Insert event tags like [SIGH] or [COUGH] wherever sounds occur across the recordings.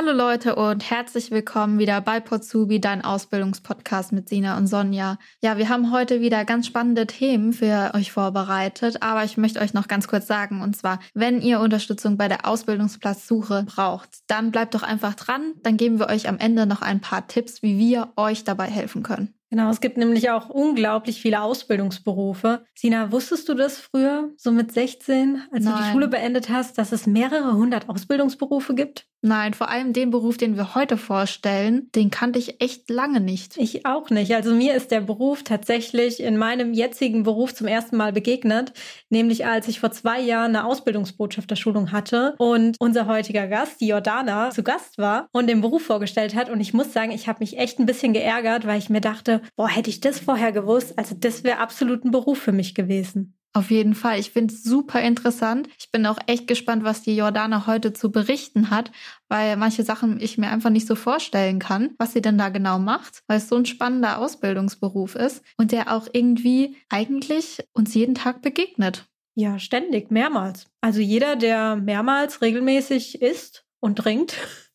Hallo Leute und herzlich willkommen wieder bei Potsubi, dein Ausbildungspodcast mit Sina und Sonja. Ja, wir haben heute wieder ganz spannende Themen für euch vorbereitet, aber ich möchte euch noch ganz kurz sagen, und zwar, wenn ihr Unterstützung bei der Ausbildungsplatzsuche braucht, dann bleibt doch einfach dran, dann geben wir euch am Ende noch ein paar Tipps, wie wir euch dabei helfen können. Genau, es gibt nämlich auch unglaublich viele Ausbildungsberufe. Sina, wusstest du das früher, so mit 16, als Nein. du die Schule beendet hast, dass es mehrere hundert Ausbildungsberufe gibt? Nein, vor allem den Beruf, den wir heute vorstellen, den kannte ich echt lange nicht. Ich auch nicht. Also mir ist der Beruf tatsächlich in meinem jetzigen Beruf zum ersten Mal begegnet, nämlich als ich vor zwei Jahren eine Ausbildungsbotschafterschulung hatte und unser heutiger Gast, die Jordana, zu Gast war und den Beruf vorgestellt hat. Und ich muss sagen, ich habe mich echt ein bisschen geärgert, weil ich mir dachte, boah, hätte ich das vorher gewusst, also das wäre absolut ein Beruf für mich gewesen. Auf jeden Fall. Ich finde es super interessant. Ich bin auch echt gespannt, was die Jordana heute zu berichten hat, weil manche Sachen ich mir einfach nicht so vorstellen kann, was sie denn da genau macht, weil es so ein spannender Ausbildungsberuf ist und der auch irgendwie eigentlich uns jeden Tag begegnet. Ja, ständig, mehrmals. Also jeder, der mehrmals regelmäßig isst und trinkt, [LAUGHS]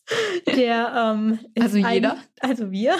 der ähm, also jeder, also wir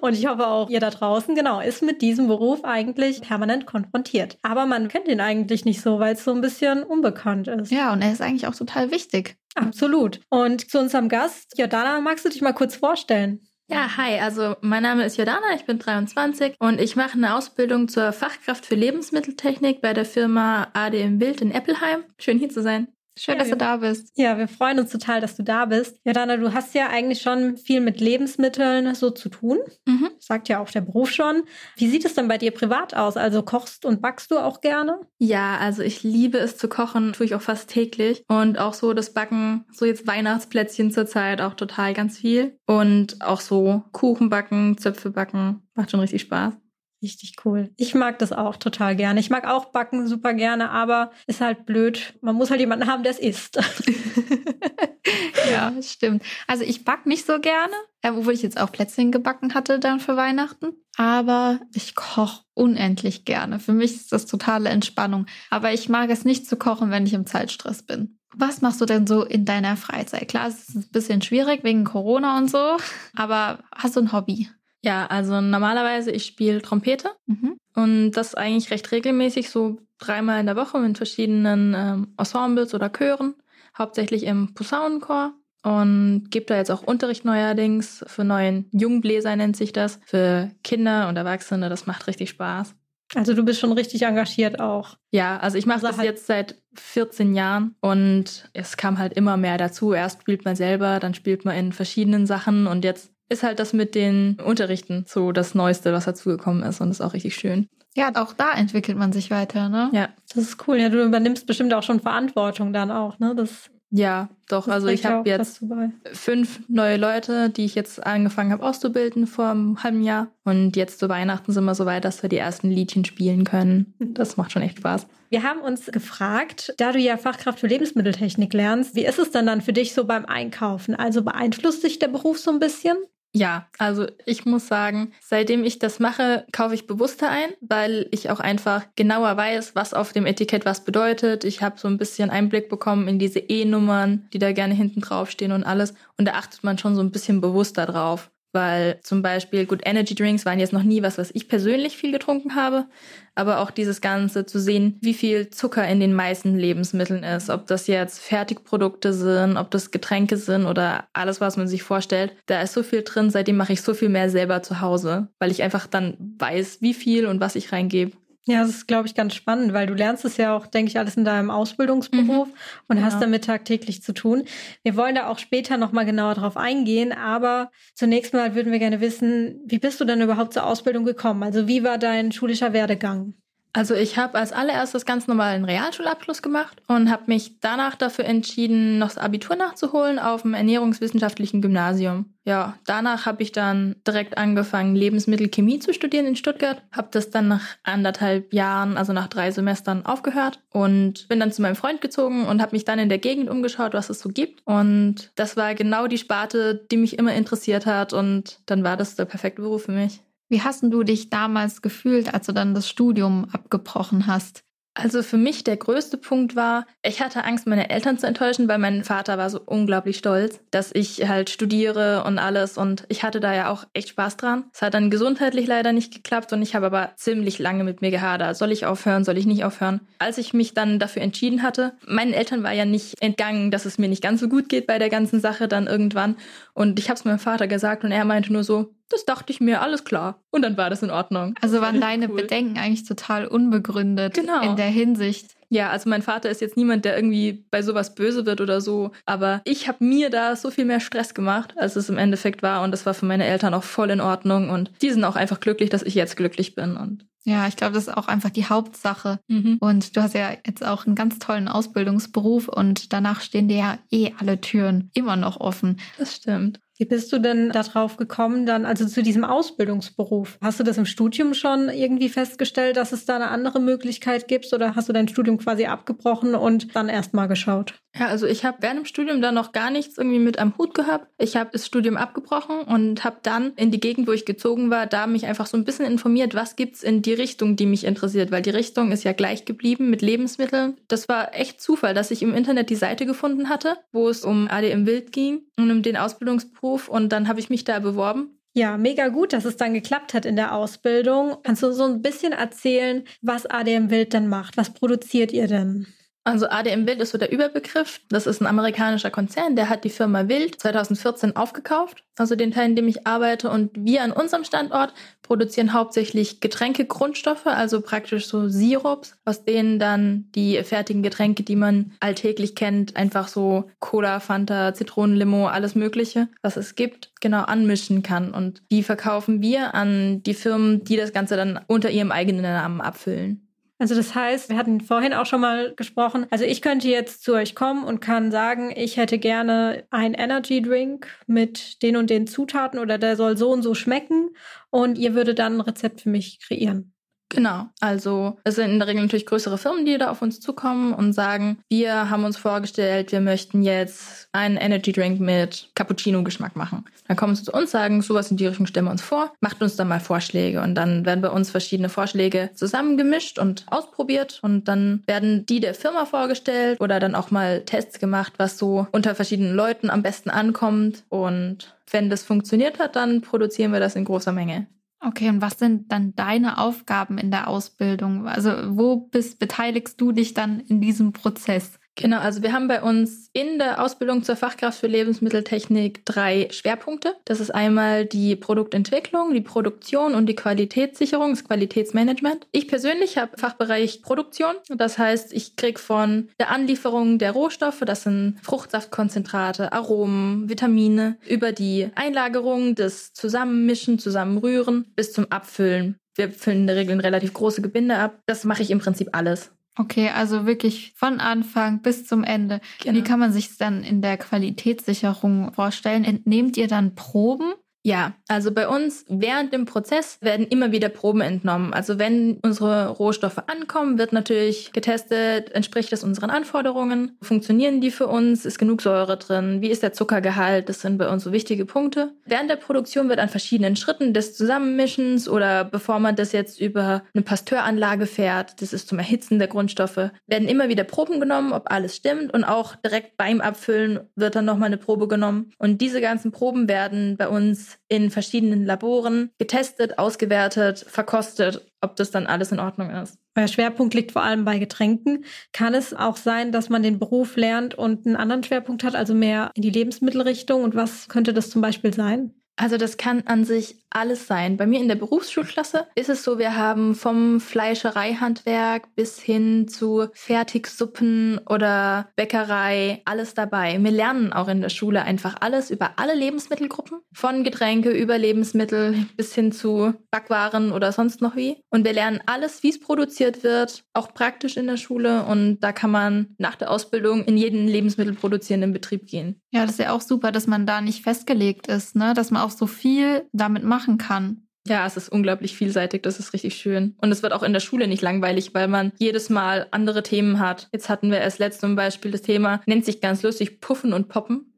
und ich hoffe auch ihr da draußen, genau, ist mit diesem Beruf eigentlich permanent konfrontiert. Aber man kennt ihn eigentlich nicht so, weil es so ein bisschen unbekannt ist. Ja, und er ist eigentlich auch total wichtig. Absolut. Und zu unserem Gast, Jordana, magst du dich mal kurz vorstellen? Ja, hi, also mein Name ist Jordana, ich bin 23 und ich mache eine Ausbildung zur Fachkraft für Lebensmitteltechnik bei der Firma ADM Wild in Eppelheim. Schön hier zu sein. Schön, ja, dass du da bist. Ja, wir freuen uns total, dass du da bist. Ja, Dana, du hast ja eigentlich schon viel mit Lebensmitteln so zu tun. Mhm. Sagt ja auch der Beruf schon. Wie sieht es denn bei dir privat aus? Also kochst und backst du auch gerne? Ja, also ich liebe es zu kochen, tue ich auch fast täglich. Und auch so das Backen, so jetzt Weihnachtsplätzchen zurzeit auch total ganz viel. Und auch so Kuchen backen, Zöpfe backen, macht schon richtig Spaß. Richtig cool. Ich mag das auch total gerne. Ich mag auch Backen super gerne, aber ist halt blöd. Man muss halt jemanden haben, der es isst. [LAUGHS] ja, stimmt. Also ich back nicht so gerne, obwohl ich jetzt auch Plätzchen gebacken hatte dann für Weihnachten. Aber ich koche unendlich gerne. Für mich ist das totale Entspannung. Aber ich mag es nicht zu kochen, wenn ich im Zeitstress bin. Was machst du denn so in deiner Freizeit? Klar, es ist ein bisschen schwierig wegen Corona und so, aber hast du ein Hobby? Ja, also normalerweise ich spiele Trompete mhm. und das eigentlich recht regelmäßig, so dreimal in der Woche mit verschiedenen ähm, Ensembles oder Chören, hauptsächlich im Posaunenchor und gebe da jetzt auch Unterricht neuerdings für neuen Jungbläser nennt sich das, für Kinder und Erwachsene, das macht richtig Spaß. Also du bist schon richtig engagiert auch. Ja, also ich mache das halt jetzt seit 14 Jahren und es kam halt immer mehr dazu. Erst spielt man selber, dann spielt man in verschiedenen Sachen und jetzt ist halt das mit den Unterrichten so das Neueste, was dazugekommen ist und ist auch richtig schön. Ja, auch da entwickelt man sich weiter, ne? Ja, das ist cool. Ja, du übernimmst bestimmt auch schon Verantwortung dann auch, ne? Das ja, doch. Also ich habe jetzt fünf neue Leute, die ich jetzt angefangen habe auszubilden vor einem halben Jahr. Und jetzt zu Weihnachten sind wir so weit, dass wir die ersten Liedchen spielen können. Das macht schon echt Spaß. Wir haben uns gefragt, da du ja Fachkraft für Lebensmitteltechnik lernst, wie ist es denn dann für dich so beim Einkaufen? Also beeinflusst dich der Beruf so ein bisschen? Ja, also ich muss sagen, seitdem ich das mache, kaufe ich bewusster ein, weil ich auch einfach genauer weiß, was auf dem Etikett was bedeutet. Ich habe so ein bisschen Einblick bekommen in diese E-Nummern, die da gerne hinten draufstehen und alles. Und da achtet man schon so ein bisschen bewusster drauf weil zum Beispiel, gut, Energy Drinks waren jetzt noch nie was, was ich persönlich viel getrunken habe, aber auch dieses Ganze zu sehen, wie viel Zucker in den meisten Lebensmitteln ist, ob das jetzt Fertigprodukte sind, ob das Getränke sind oder alles, was man sich vorstellt, da ist so viel drin, seitdem mache ich so viel mehr selber zu Hause, weil ich einfach dann weiß, wie viel und was ich reingebe. Ja, das ist, glaube ich, ganz spannend, weil du lernst es ja auch, denke ich, alles in deinem Ausbildungsberuf mhm. und genau. hast damit tagtäglich zu tun. Wir wollen da auch später nochmal genauer drauf eingehen, aber zunächst mal würden wir gerne wissen, wie bist du denn überhaupt zur Ausbildung gekommen? Also wie war dein schulischer Werdegang? Also ich habe als allererstes ganz normal einen Realschulabschluss gemacht und habe mich danach dafür entschieden, noch das Abitur nachzuholen auf dem ernährungswissenschaftlichen Gymnasium. Ja, danach habe ich dann direkt angefangen, Lebensmittelchemie zu studieren in Stuttgart, habe das dann nach anderthalb Jahren, also nach drei Semestern aufgehört und bin dann zu meinem Freund gezogen und habe mich dann in der Gegend umgeschaut, was es so gibt. Und das war genau die Sparte, die mich immer interessiert hat und dann war das der perfekte Beruf für mich. Wie hast du dich damals gefühlt, als du dann das Studium abgebrochen hast? Also für mich der größte Punkt war, ich hatte Angst, meine Eltern zu enttäuschen, weil mein Vater war so unglaublich stolz, dass ich halt studiere und alles und ich hatte da ja auch echt Spaß dran. Es hat dann gesundheitlich leider nicht geklappt und ich habe aber ziemlich lange mit mir gehadert. Soll ich aufhören, soll ich nicht aufhören? Als ich mich dann dafür entschieden hatte, meinen Eltern war ja nicht entgangen, dass es mir nicht ganz so gut geht bei der ganzen Sache dann irgendwann und ich habe es meinem Vater gesagt und er meinte nur so, das dachte ich mir, alles klar. Und dann war das in Ordnung. Also waren deine cool. Bedenken eigentlich total unbegründet genau. in der Hinsicht. Ja, also mein Vater ist jetzt niemand, der irgendwie bei sowas böse wird oder so. Aber ich habe mir da so viel mehr Stress gemacht, als es im Endeffekt war. Und das war für meine Eltern auch voll in Ordnung. Und die sind auch einfach glücklich, dass ich jetzt glücklich bin. Und ja, ich glaube, das ist auch einfach die Hauptsache. Mhm. Und du hast ja jetzt auch einen ganz tollen Ausbildungsberuf und danach stehen dir ja eh alle Türen immer noch offen. Das stimmt. Wie bist du denn darauf gekommen, dann also zu diesem Ausbildungsberuf? Hast du das im Studium schon irgendwie festgestellt, dass es da eine andere Möglichkeit gibt oder hast du dein Studium quasi abgebrochen und dann erst mal geschaut? Ja, also ich habe während dem Studium da noch gar nichts irgendwie mit am Hut gehabt. Ich habe das Studium abgebrochen und habe dann in die Gegend, wo ich gezogen war, da mich einfach so ein bisschen informiert, was gibt's in die Richtung, die mich interessiert, weil die Richtung ist ja gleich geblieben mit Lebensmitteln. Das war echt Zufall, dass ich im Internet die Seite gefunden hatte, wo es um ADM Wild ging und um den Ausbildungsberuf Beruf und dann habe ich mich da beworben. Ja, mega gut, dass es dann geklappt hat in der Ausbildung. Kannst du so ein bisschen erzählen, was ADM Wild dann macht? Was produziert ihr denn? Also ADM Wild ist so der Überbegriff. Das ist ein amerikanischer Konzern, der hat die Firma Wild 2014 aufgekauft, also den Teil, in dem ich arbeite. Und wir an unserem Standort produzieren hauptsächlich Getränke-Grundstoffe, also praktisch so Sirups, aus denen dann die fertigen Getränke, die man alltäglich kennt, einfach so Cola, Fanta, Zitronenlimo, alles Mögliche, was es gibt, genau anmischen kann. Und die verkaufen wir an die Firmen, die das Ganze dann unter ihrem eigenen Namen abfüllen. Also das heißt, wir hatten vorhin auch schon mal gesprochen, also ich könnte jetzt zu euch kommen und kann sagen, ich hätte gerne ein Energy Drink mit den und den Zutaten oder der soll so und so schmecken und ihr würdet dann ein Rezept für mich kreieren. Genau, also es sind in der Regel natürlich größere Firmen, die da auf uns zukommen und sagen, wir haben uns vorgestellt, wir möchten jetzt einen Energy Drink mit Cappuccino-Geschmack machen. Dann kommen sie zu uns, sagen, sowas in die Richtung stellen wir uns vor, macht uns dann mal Vorschläge. Und dann werden bei uns verschiedene Vorschläge zusammengemischt und ausprobiert. Und dann werden die der Firma vorgestellt oder dann auch mal Tests gemacht, was so unter verschiedenen Leuten am besten ankommt. Und wenn das funktioniert hat, dann produzieren wir das in großer Menge. Okay, und was sind dann deine Aufgaben in der Ausbildung? Also wo bist, beteiligst du dich dann in diesem Prozess? Genau, also wir haben bei uns in der Ausbildung zur Fachkraft für Lebensmitteltechnik drei Schwerpunkte. Das ist einmal die Produktentwicklung, die Produktion und die Qualitätssicherung, das Qualitätsmanagement. Ich persönlich habe Fachbereich Produktion. Das heißt, ich kriege von der Anlieferung der Rohstoffe, das sind Fruchtsaftkonzentrate, Aromen, Vitamine, über die Einlagerung, das Zusammenmischen, Zusammenrühren bis zum Abfüllen. Wir füllen in der Regel relativ große Gebinde ab. Das mache ich im Prinzip alles. Okay, also wirklich von Anfang bis zum Ende. Genau. Wie kann man sich dann in der Qualitätssicherung vorstellen? Entnehmt ihr dann Proben ja, also bei uns während dem Prozess werden immer wieder Proben entnommen. Also wenn unsere Rohstoffe ankommen, wird natürlich getestet, entspricht das unseren Anforderungen? Funktionieren die für uns? Ist genug Säure drin? Wie ist der Zuckergehalt? Das sind bei uns so wichtige Punkte. Während der Produktion wird an verschiedenen Schritten des Zusammenmischens oder bevor man das jetzt über eine Pasteuranlage fährt, das ist zum Erhitzen der Grundstoffe, werden immer wieder Proben genommen, ob alles stimmt und auch direkt beim Abfüllen wird dann nochmal eine Probe genommen. Und diese ganzen Proben werden bei uns in verschiedenen Laboren getestet, ausgewertet, verkostet, ob das dann alles in Ordnung ist. Euer Schwerpunkt liegt vor allem bei Getränken. Kann es auch sein, dass man den Beruf lernt und einen anderen Schwerpunkt hat, also mehr in die Lebensmittelrichtung? Und was könnte das zum Beispiel sein? Also das kann an sich alles sein. Bei mir in der Berufsschulklasse ist es so, wir haben vom Fleischereihandwerk bis hin zu Fertigsuppen oder Bäckerei alles dabei. Wir lernen auch in der Schule einfach alles über alle Lebensmittelgruppen, von Getränke über Lebensmittel bis hin zu Backwaren oder sonst noch wie. Und wir lernen alles, wie es produziert wird, auch praktisch in der Schule. Und da kann man nach der Ausbildung in jeden lebensmittelproduzierenden Betrieb gehen. Ja, das ist ja auch super, dass man da nicht festgelegt ist, ne? dass man auch so viel damit machen kann. Ja, es ist unglaublich vielseitig, das ist richtig schön. Und es wird auch in der Schule nicht langweilig, weil man jedes Mal andere Themen hat. Jetzt hatten wir erst letztes zum Beispiel das Thema, nennt sich ganz lustig Puffen und Poppen.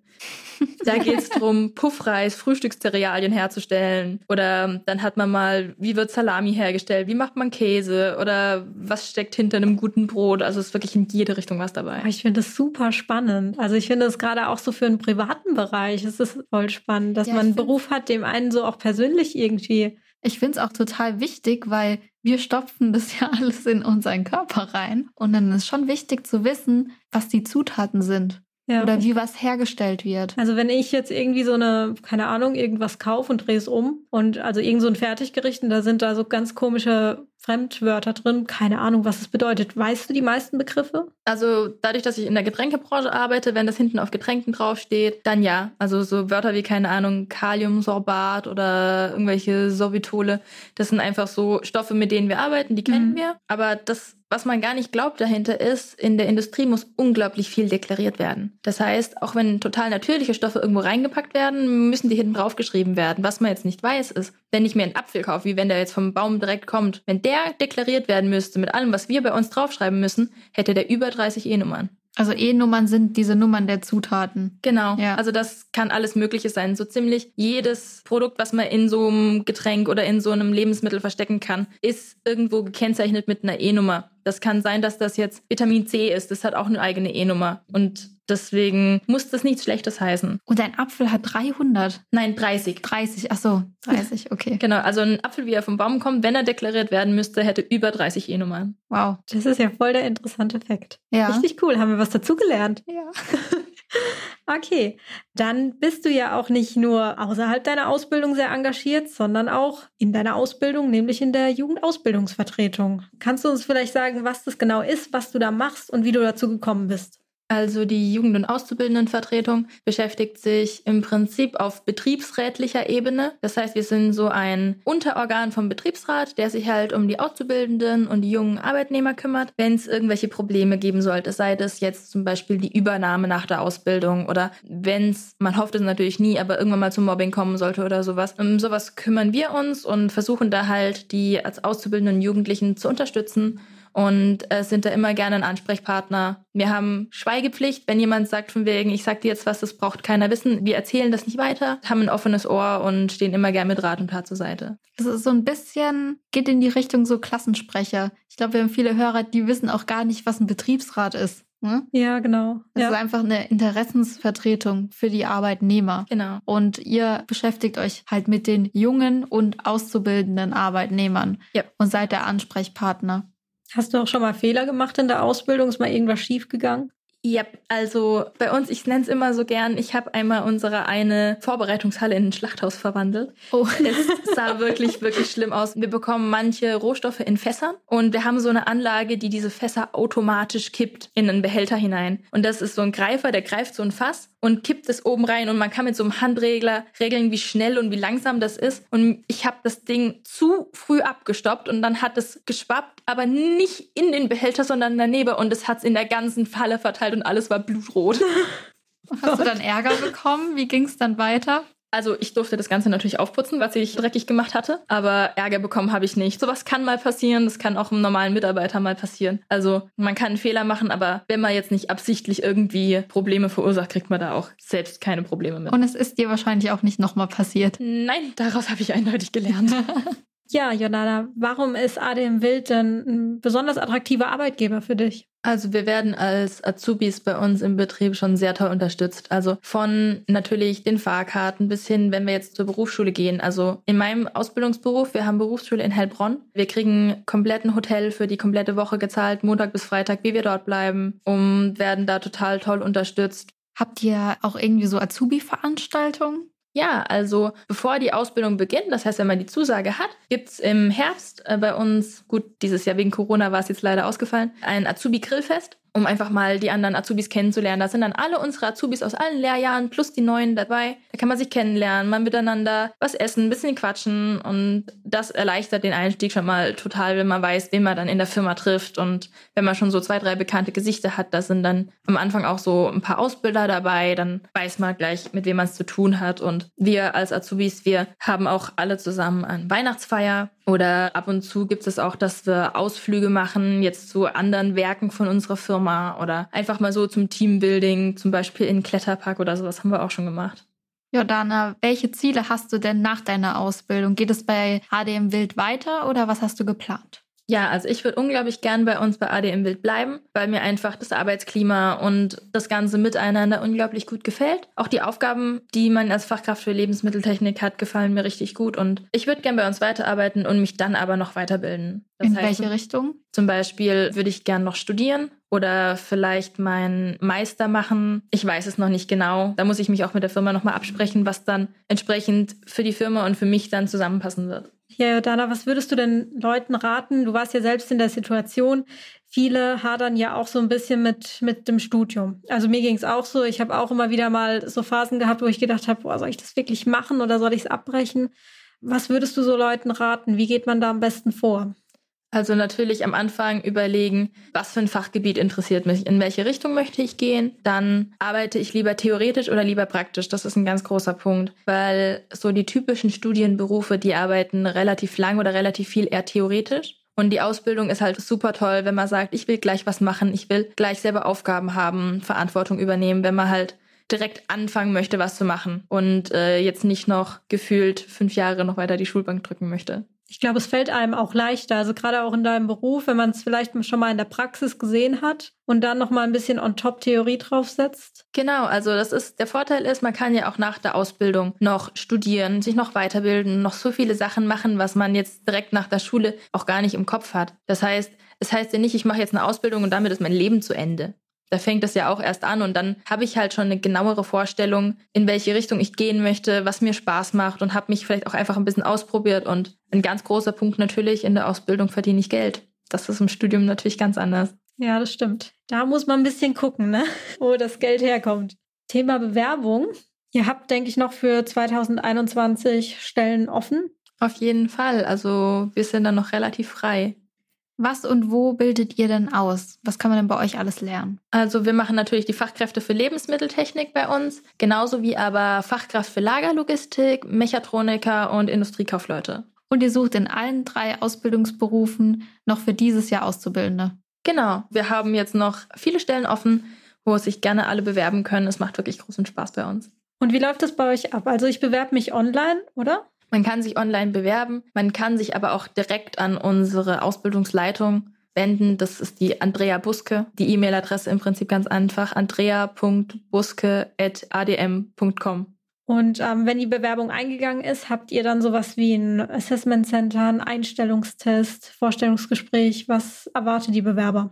Da geht es darum, Puffreis, Frühstückszerealien herzustellen. Oder dann hat man mal, wie wird Salami hergestellt? Wie macht man Käse? Oder was steckt hinter einem guten Brot? Also es ist wirklich in jede Richtung was dabei. Ich finde das super spannend. Also ich finde es gerade auch so für einen privaten Bereich. Es ist voll spannend, dass ja, man einen Beruf hat, dem einen so auch persönlich irgendwie ich finde es auch total wichtig, weil wir stopfen das ja [LAUGHS] alles in unseren Körper rein. Und dann ist schon wichtig zu wissen, was die Zutaten sind. Ja. Oder wie was hergestellt wird. Also wenn ich jetzt irgendwie so eine, keine Ahnung, irgendwas kaufe und drehe es um und also irgend so ein Fertiggericht und da sind da so ganz komische Fremdwörter drin, keine Ahnung, was es bedeutet. Weißt du die meisten Begriffe? Also dadurch, dass ich in der Getränkebranche arbeite, wenn das hinten auf Getränken draufsteht, dann ja. Also so Wörter wie, keine Ahnung, Kaliumsorbat oder irgendwelche Sorbitole, das sind einfach so Stoffe, mit denen wir arbeiten, die kennen mhm. wir. Aber das was man gar nicht glaubt dahinter ist, in der Industrie muss unglaublich viel deklariert werden. Das heißt, auch wenn total natürliche Stoffe irgendwo reingepackt werden, müssen die hinten draufgeschrieben werden. Was man jetzt nicht weiß, ist, wenn ich mir einen Apfel kaufe, wie wenn der jetzt vom Baum direkt kommt, wenn der deklariert werden müsste mit allem, was wir bei uns draufschreiben müssen, hätte der über 30 E-Nummern. Also E-Nummern sind diese Nummern der Zutaten. Genau. Ja. Also das kann alles Mögliche sein. So ziemlich jedes Produkt, was man in so einem Getränk oder in so einem Lebensmittel verstecken kann, ist irgendwo gekennzeichnet mit einer E-Nummer. Das kann sein, dass das jetzt Vitamin C ist. Das hat auch eine eigene E-Nummer. Und deswegen muss das nichts Schlechtes heißen. Und ein Apfel hat 300? Nein, 30. 30, ach so, 30, okay. genau, also ein Apfel, wie er vom Baum kommt, wenn er deklariert werden müsste, hätte über 30 E-Nummern. Wow. Das ist ja voll der interessante Fakt. Ja. Richtig cool, haben wir was dazugelernt. Ja. [LAUGHS] Okay, dann bist du ja auch nicht nur außerhalb deiner Ausbildung sehr engagiert, sondern auch in deiner Ausbildung, nämlich in der Jugendausbildungsvertretung. Kannst du uns vielleicht sagen, was das genau ist, was du da machst und wie du dazu gekommen bist? Also die Jugend- und Auszubildendenvertretung beschäftigt sich im Prinzip auf betriebsrätlicher Ebene. Das heißt, wir sind so ein Unterorgan vom Betriebsrat, der sich halt um die Auszubildenden und die jungen Arbeitnehmer kümmert, wenn es irgendwelche Probleme geben sollte, sei das jetzt zum Beispiel die Übernahme nach der Ausbildung oder wenn es, man hofft es natürlich nie, aber irgendwann mal zum Mobbing kommen sollte oder sowas. Um sowas kümmern wir uns und versuchen da halt die als Auszubildenden Jugendlichen zu unterstützen und äh, sind da immer gerne ein Ansprechpartner. Wir haben Schweigepflicht, wenn jemand sagt von wegen, ich sag dir jetzt was, das braucht keiner wissen. Wir erzählen das nicht weiter, haben ein offenes Ohr und stehen immer gerne mit Rat und Tat zur Seite. Das ist so ein bisschen, geht in die Richtung so Klassensprecher. Ich glaube, wir haben viele Hörer, die wissen auch gar nicht, was ein Betriebsrat ist. Hm? Ja, genau. Es ja. ist einfach eine Interessensvertretung für die Arbeitnehmer. Genau. Und ihr beschäftigt euch halt mit den jungen und auszubildenden Arbeitnehmern ja. und seid der Ansprechpartner. Hast du auch schon mal Fehler gemacht in der Ausbildung? Ist mal irgendwas schiefgegangen? Ja, also bei uns, ich nenne es immer so gern, ich habe einmal unsere eine Vorbereitungshalle in ein Schlachthaus verwandelt. Oh. Es sah [LAUGHS] wirklich, wirklich schlimm aus. Wir bekommen manche Rohstoffe in Fässern und wir haben so eine Anlage, die diese Fässer automatisch kippt in einen Behälter hinein. Und das ist so ein Greifer, der greift so ein Fass und kippt es oben rein und man kann mit so einem Handregler regeln, wie schnell und wie langsam das ist. Und ich habe das Ding zu früh abgestoppt und dann hat es geschwappt, aber nicht in den Behälter, sondern daneben und es hat es in der ganzen Falle verteilt und alles war blutrot. [LAUGHS] Hast du dann Ärger bekommen? Wie ging es dann weiter? Also ich durfte das Ganze natürlich aufputzen, was ich dreckig gemacht hatte, aber Ärger bekommen habe ich nicht. Sowas kann mal passieren, das kann auch einem normalen Mitarbeiter mal passieren. Also man kann einen Fehler machen, aber wenn man jetzt nicht absichtlich irgendwie Probleme verursacht, kriegt man da auch selbst keine Probleme mit. Und es ist dir wahrscheinlich auch nicht nochmal passiert. Nein, daraus habe ich eindeutig gelernt. [LAUGHS] Ja, Jonana, warum ist ADM Wild denn ein besonders attraktiver Arbeitgeber für dich? Also wir werden als Azubis bei uns im Betrieb schon sehr toll unterstützt. Also von natürlich den Fahrkarten bis hin, wenn wir jetzt zur Berufsschule gehen. Also in meinem Ausbildungsberuf, wir haben Berufsschule in Heilbronn. Wir kriegen kompletten Hotel für die komplette Woche gezahlt, Montag bis Freitag, wie wir dort bleiben und werden da total toll unterstützt. Habt ihr auch irgendwie so Azubi-Veranstaltungen? Ja, also bevor die Ausbildung beginnt, das heißt, wenn man die Zusage hat, gibt's im Herbst äh, bei uns, gut, dieses Jahr wegen Corona war es jetzt leider ausgefallen, ein Azubi-Grillfest um einfach mal die anderen Azubis kennenzulernen. Da sind dann alle unsere Azubis aus allen Lehrjahren plus die neuen dabei. Da kann man sich kennenlernen, mal miteinander was essen, ein bisschen quatschen und das erleichtert den Einstieg schon mal total, wenn man weiß, wen man dann in der Firma trifft. Und wenn man schon so zwei, drei bekannte Gesichter hat, da sind dann am Anfang auch so ein paar Ausbilder dabei, dann weiß man gleich, mit wem man es zu tun hat. Und wir als Azubis, wir haben auch alle zusammen eine Weihnachtsfeier. Oder ab und zu gibt es auch, dass wir Ausflüge machen, jetzt zu anderen Werken von unserer Firma oder einfach mal so zum Teambuilding, zum Beispiel in Kletterpark oder sowas haben wir auch schon gemacht. Jordana, welche Ziele hast du denn nach deiner Ausbildung? Geht es bei ADM Wild weiter oder was hast du geplant? Ja, also ich würde unglaublich gern bei uns bei ADM Wild bleiben, weil mir einfach das Arbeitsklima und das ganze Miteinander unglaublich gut gefällt. Auch die Aufgaben, die man als Fachkraft für Lebensmitteltechnik hat, gefallen mir richtig gut und ich würde gern bei uns weiterarbeiten und mich dann aber noch weiterbilden. Das In heißt, welche Richtung? Zum Beispiel würde ich gern noch studieren oder vielleicht meinen Meister machen. Ich weiß es noch nicht genau. Da muss ich mich auch mit der Firma nochmal absprechen, was dann entsprechend für die Firma und für mich dann zusammenpassen wird. Ja, Jordana, was würdest du denn Leuten raten? Du warst ja selbst in der Situation. Viele hadern ja auch so ein bisschen mit, mit dem Studium. Also mir ging es auch so. Ich habe auch immer wieder mal so Phasen gehabt, wo ich gedacht habe, boah, soll ich das wirklich machen oder soll ich es abbrechen? Was würdest du so Leuten raten? Wie geht man da am besten vor? Also natürlich am Anfang überlegen, was für ein Fachgebiet interessiert mich, in welche Richtung möchte ich gehen. Dann arbeite ich lieber theoretisch oder lieber praktisch. Das ist ein ganz großer Punkt, weil so die typischen Studienberufe, die arbeiten relativ lang oder relativ viel eher theoretisch. Und die Ausbildung ist halt super toll, wenn man sagt, ich will gleich was machen, ich will gleich selber Aufgaben haben, Verantwortung übernehmen, wenn man halt direkt anfangen möchte, was zu machen und äh, jetzt nicht noch gefühlt fünf Jahre noch weiter die Schulbank drücken möchte. Ich glaube, es fällt einem auch leichter, also gerade auch in deinem Beruf, wenn man es vielleicht schon mal in der Praxis gesehen hat und dann noch mal ein bisschen on top Theorie draufsetzt. Genau, also das ist der Vorteil ist, man kann ja auch nach der Ausbildung noch studieren, sich noch weiterbilden, noch so viele Sachen machen, was man jetzt direkt nach der Schule auch gar nicht im Kopf hat. Das heißt, es heißt ja nicht, ich mache jetzt eine Ausbildung und damit ist mein Leben zu Ende. Da fängt es ja auch erst an und dann habe ich halt schon eine genauere Vorstellung, in welche Richtung ich gehen möchte, was mir Spaß macht und habe mich vielleicht auch einfach ein bisschen ausprobiert. Und ein ganz großer Punkt natürlich, in der Ausbildung verdiene ich Geld. Das ist im Studium natürlich ganz anders. Ja, das stimmt. Da muss man ein bisschen gucken, ne? [LAUGHS] wo das Geld herkommt. Thema Bewerbung. Ihr habt, denke ich, noch für 2021 Stellen offen. Auf jeden Fall. Also wir sind dann noch relativ frei. Was und wo bildet ihr denn aus? Was kann man denn bei euch alles lernen? Also wir machen natürlich die Fachkräfte für Lebensmitteltechnik bei uns, genauso wie aber Fachkraft für Lagerlogistik, Mechatroniker und Industriekaufleute. Und ihr sucht in allen drei Ausbildungsberufen noch für dieses Jahr Auszubildende. Genau, wir haben jetzt noch viele Stellen offen, wo sich gerne alle bewerben können. Es macht wirklich großen Spaß bei uns. Und wie läuft das bei euch ab? Also ich bewerbe mich online, oder? Man kann sich online bewerben, man kann sich aber auch direkt an unsere Ausbildungsleitung wenden. Das ist die Andrea Buske. Die E-Mail-Adresse im Prinzip ganz einfach: andrea.buske.adm.com. Und ähm, wenn die Bewerbung eingegangen ist, habt ihr dann sowas wie ein Assessment Center, ein Einstellungstest, Vorstellungsgespräch? Was erwartet die Bewerber?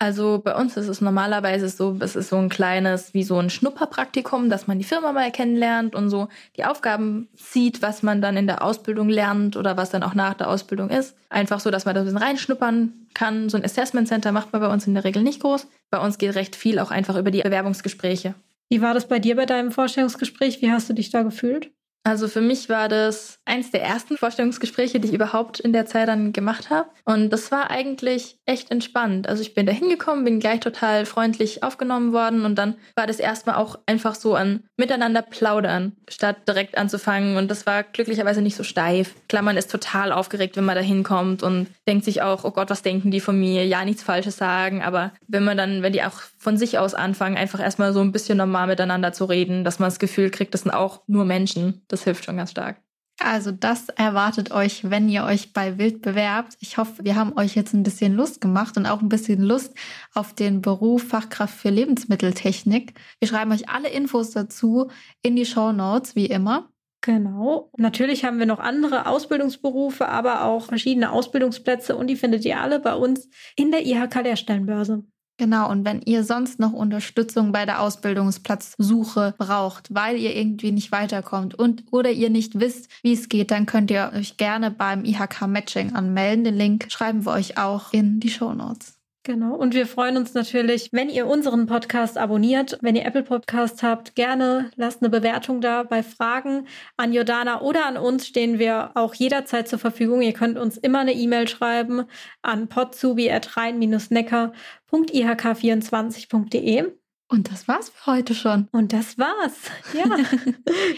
Also bei uns ist es normalerweise so, es ist so ein kleines, wie so ein Schnupperpraktikum, dass man die Firma mal kennenlernt und so die Aufgaben sieht, was man dann in der Ausbildung lernt oder was dann auch nach der Ausbildung ist. Einfach so, dass man da ein bisschen reinschnuppern kann. So ein Assessment Center macht man bei uns in der Regel nicht groß. Bei uns geht recht viel auch einfach über die Bewerbungsgespräche. Wie war das bei dir bei deinem Vorstellungsgespräch? Wie hast du dich da gefühlt? Also für mich war das eins der ersten Vorstellungsgespräche, die ich überhaupt in der Zeit dann gemacht habe. Und das war eigentlich echt entspannt. Also ich bin da hingekommen, bin gleich total freundlich aufgenommen worden und dann war das erstmal auch einfach so an miteinander plaudern, statt direkt anzufangen. Und das war glücklicherweise nicht so steif. Klar, man ist total aufgeregt, wenn man da hinkommt und denkt sich auch, oh Gott, was denken die von mir? Ja, nichts Falsches sagen. Aber wenn man dann, wenn die auch von sich aus anfangen, einfach erstmal so ein bisschen normal miteinander zu reden, dass man das Gefühl kriegt, das sind auch nur Menschen. Das hilft schon ganz stark. Also das erwartet euch, wenn ihr euch bei Wild bewerbt. Ich hoffe, wir haben euch jetzt ein bisschen Lust gemacht und auch ein bisschen Lust auf den Beruf Fachkraft für Lebensmitteltechnik. Wir schreiben euch alle Infos dazu in die Show Notes, wie immer. Genau. Natürlich haben wir noch andere Ausbildungsberufe, aber auch verschiedene Ausbildungsplätze und die findet ihr alle bei uns in der IHK Lehrstellenbörse. Genau, und wenn ihr sonst noch Unterstützung bei der Ausbildungsplatzsuche braucht, weil ihr irgendwie nicht weiterkommt und oder ihr nicht wisst, wie es geht, dann könnt ihr euch gerne beim IHK Matching anmelden. Den Link schreiben wir euch auch in die Show Notes. Genau. Und wir freuen uns natürlich, wenn ihr unseren Podcast abonniert. Wenn ihr Apple Podcast habt, gerne lasst eine Bewertung da. Bei Fragen an Jordana oder an uns stehen wir auch jederzeit zur Verfügung. Ihr könnt uns immer eine E-Mail schreiben an podsubi.rein-neckar.ihk24.de. Und das war's für heute schon. Und das war's. Ja. [LAUGHS]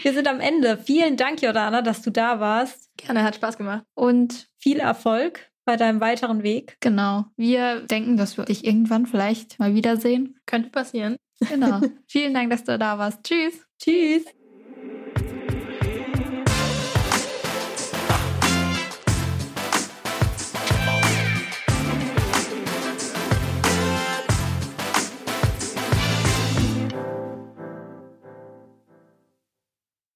wir sind am Ende. Vielen Dank, Jordana, dass du da warst. Gerne, hat Spaß gemacht. Und viel Erfolg bei deinem weiteren Weg. Genau. Wir denken, dass wir dich irgendwann vielleicht mal wiedersehen. Könnte passieren. Genau. [LAUGHS] Vielen Dank, dass du da warst. Tschüss. Tschüss.